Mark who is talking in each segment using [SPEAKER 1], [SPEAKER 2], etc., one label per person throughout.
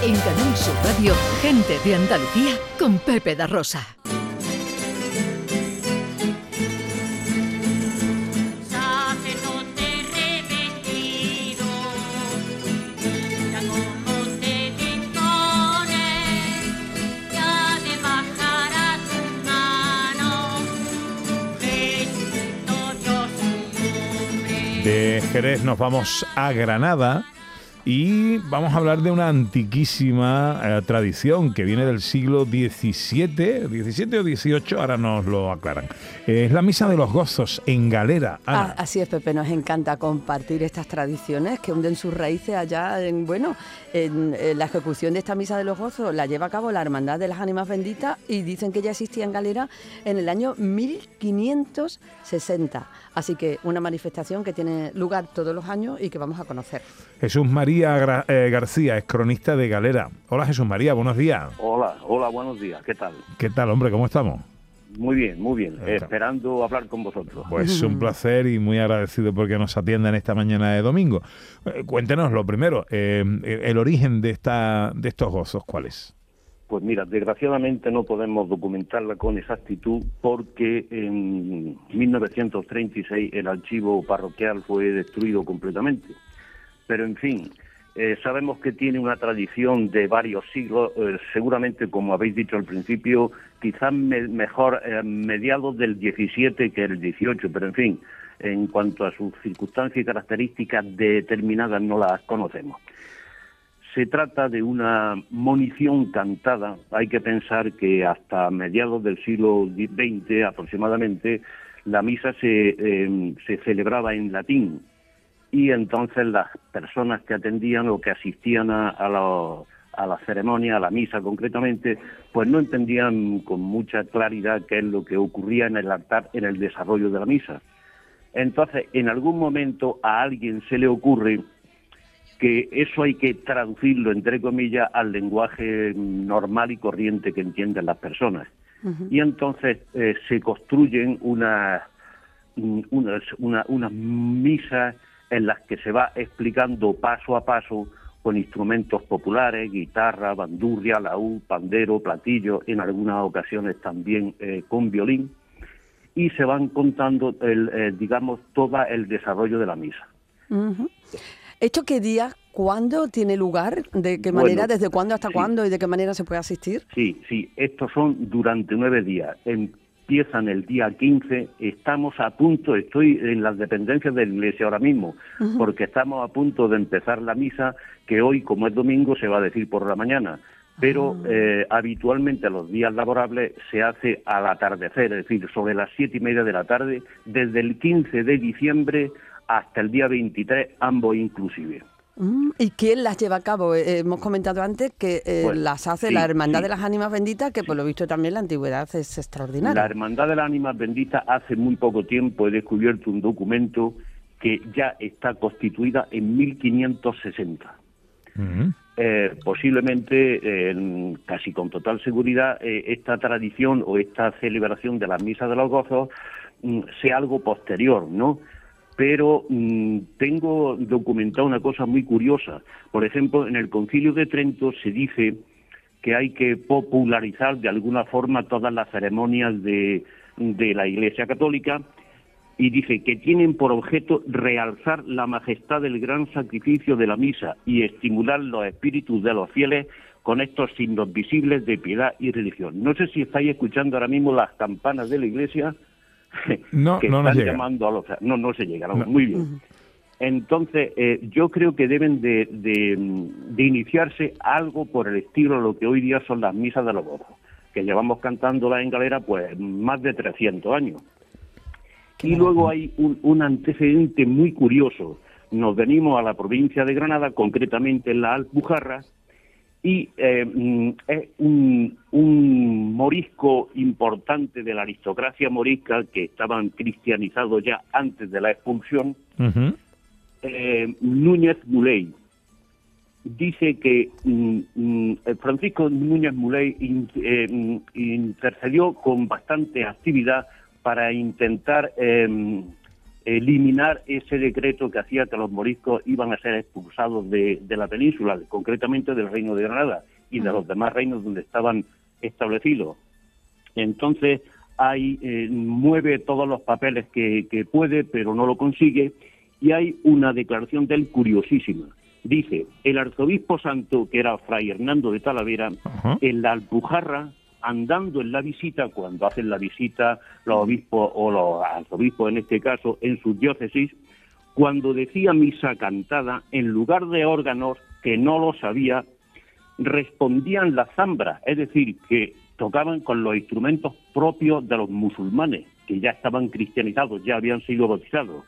[SPEAKER 1] En Canal Sur Radio, gente de Andalucía con Pepe da Rosa.
[SPEAKER 2] De
[SPEAKER 3] Jerez nos vamos a Granada y vamos a hablar de una antiquísima eh, tradición que viene del siglo XVII, XVII o XVIII, ahora nos lo aclaran. Eh, es la Misa de los Gozos en Galera.
[SPEAKER 4] Ah, así es, Pepe, nos encanta compartir estas tradiciones que hunden sus raíces allá en, bueno, en, en la ejecución de esta misa de los gozos la lleva a cabo la Hermandad de las Ánimas Benditas y dicen que ya existía en Galera en el año 1560. Así que una manifestación que tiene lugar todos los años y que vamos a conocer.
[SPEAKER 3] Jesús María Gra- eh, García es cronista de Galera. Hola Jesús María, buenos días.
[SPEAKER 5] Hola, hola, buenos días, ¿qué tal?
[SPEAKER 3] ¿Qué tal, hombre? ¿Cómo estamos?
[SPEAKER 5] Muy bien, muy bien, esperando hablar con vosotros.
[SPEAKER 3] Pues un placer y muy agradecido porque nos atiendan esta mañana de domingo. Eh, cuéntenos lo primero, eh, el origen de, esta, de estos gozos, ¿cuál es?
[SPEAKER 5] Pues mira, desgraciadamente no podemos documentarla con exactitud porque en 1936 el archivo parroquial fue destruido completamente. Pero en fin, eh, sabemos que tiene una tradición de varios siglos, eh, seguramente como habéis dicho al principio, quizás me- mejor eh, mediados del 17 que el 18, pero en fin, en cuanto a sus circunstancias y características determinadas no las conocemos. Se trata de una monición cantada. Hay que pensar que hasta mediados del siglo XX aproximadamente la misa se, se celebraba en latín y entonces las personas que atendían o que asistían a, a la, a la ceremonia, a la misa concretamente, pues no entendían con mucha claridad qué es lo que ocurría en el altar en el desarrollo de la misa. Entonces, en algún momento a alguien se le ocurre que eso hay que traducirlo, entre comillas, al lenguaje normal y corriente que entienden las personas. Y entonces eh, se construyen unas, mm, una- unas misas en las que se va explicando paso a paso con instrumentos populares, guitarra, bandurria, laúd, pandero, platillo, en algunas ocasiones también eh, con violín, y se van contando, el, eh, digamos, todo el desarrollo de la misa.
[SPEAKER 4] Ujú. ¿Esto qué día, cuándo tiene lugar? ¿De qué
[SPEAKER 5] Bueno,
[SPEAKER 4] manera, desde cuándo hasta
[SPEAKER 5] sí.
[SPEAKER 4] cuándo y de qué manera se puede asistir?
[SPEAKER 5] Sí, sí, estos son durante nueve días. Empiezan el día 15, estamos a punto, estoy en las dependencias de la iglesia ahora mismo, porque estamos a punto de empezar la misa, que hoy, como es domingo, se va a decir por la mañana. Pero eh, habitualmente los días laborables se hace al atardecer, es decir, sobre las siete y media de la tarde, desde el 15 de diciembre hasta el día 23, ambos inclusive.
[SPEAKER 4] Mm, ¿Y quién las lleva a cabo? Eh, hemos comentado antes que eh,
[SPEAKER 5] Bueno,
[SPEAKER 4] las hace
[SPEAKER 5] sí,
[SPEAKER 4] la Hermandad
[SPEAKER 5] sí.
[SPEAKER 4] de las Ánimas Benditas, que por lo visto también la antigüedad es
[SPEAKER 5] La
[SPEAKER 4] extraordinaria.
[SPEAKER 5] Hermandad de las Ánimas Benditas hace muy poco tiempo he descubierto un documento que ya está constituida en 1560.
[SPEAKER 3] Ujú.
[SPEAKER 5] Eh, posiblemente, eh, en- casi con total seguridad, eh, esta tradición o esta celebración de las misas de los gozos mm, sea algo posterior, ¿no? Pero mm, tengo documentado una cosa muy curiosa. Por ejemplo, en el Concilio de Trento se dice que hay que popularizar de alguna forma todas las ceremonias de, de la Iglesia Católica y dice que tienen por objeto realzar la majestad del gran sacrificio de la misa y estimular los espíritus de los fieles con estos signos visibles de piedad y religión. No sé si estáis escuchando ahora mismo las campanas de la iglesia
[SPEAKER 3] No,
[SPEAKER 5] que
[SPEAKER 3] no
[SPEAKER 5] están
[SPEAKER 3] llega.
[SPEAKER 5] llamando a los... No, no se llega, no,
[SPEAKER 3] No.
[SPEAKER 5] muy bien. Entonces, eh, yo creo que deben de, de, de iniciarse algo por el estilo de lo que hoy día son las misas de los gozos, que llevamos cantándolas en galera pues más de 300 años. Y luego hay un, un antecedente muy curioso. Nos venimos a la provincia de Granada, concretamente en la Alpujarra, y eh, mm, es un, un morisco importante de la aristocracia morisca que estaban cristianizados ya antes de la expulsión, eh, Núñez Muley. Dice que mm, mm, Francisco Núñez Muley in- eh, intercedió con bastante actividad para intentar eh, eliminar ese decreto que hacía que los moriscos iban a ser expulsados de, de la península, concretamente del reino de Granada y de los demás reinos donde estaban establecidos. Entonces, hay, eh, mueve todos los papeles que, que puede, pero no lo consigue, y hay una declaración de él curiosísima. Dice, el arzobispo santo, que era Fray Hernando de Talavera, en la Alpujarra, andando en la visita, cuando hacen la visita los obispos o los arzobispos en este caso, en sus diócesis, cuando decía misa cantada, en lugar de órganos, que no lo sabía, respondían las zambras, es decir, que tocaban con los instrumentos propios de los musulmanes, que ya estaban cristianizados, ya habían sido bautizados.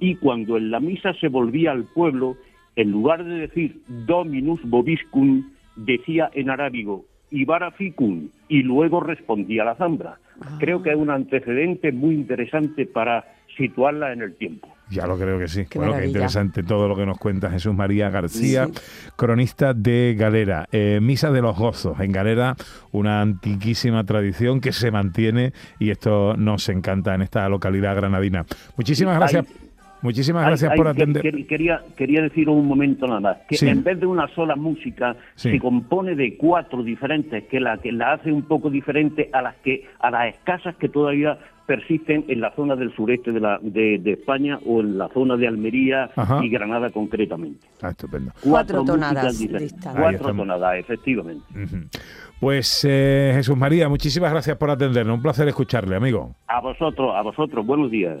[SPEAKER 5] Y cuando en la misa se volvía al pueblo, en lugar de decir Dominus Vobiscum, decía en arábigo Ibara ficum y luego respondía la zambra. Creo que es un antecedente muy interesante para situarla en el tiempo.
[SPEAKER 3] Ya lo creo que sí.
[SPEAKER 4] Qué
[SPEAKER 3] bueno, qué interesante todo lo que nos cuenta Jesús María García, cronista de Galera. Eh, Misa de los Gozos. En Galera, una antiquísima tradición que se mantiene y esto nos encanta en esta localidad granadina. Muchísimas gracias. Muchísimas gracias
[SPEAKER 5] Ay,
[SPEAKER 3] por
[SPEAKER 5] ay,
[SPEAKER 3] atender.
[SPEAKER 5] que- quería, quería decir un momento nada más, que
[SPEAKER 3] Sí.
[SPEAKER 5] en vez de una sola música,
[SPEAKER 3] Sí.
[SPEAKER 5] se compone de cuatro diferentes, que la que la hace un poco diferente a las que a las escasas que todavía persisten en la zona del sureste de, la, de, de España o en la zona de Almería
[SPEAKER 3] Ajá.
[SPEAKER 5] y Granada concretamente.
[SPEAKER 3] Ah, estupendo.
[SPEAKER 4] Cuatro
[SPEAKER 5] músicas
[SPEAKER 4] tonadas
[SPEAKER 5] Cuatro tonadas, efectivamente.
[SPEAKER 3] Pues eh, Jesús María, muchísimas gracias por atendernos. Un placer escucharle, amigo.
[SPEAKER 5] A vosotros, a vosotros, buenos días.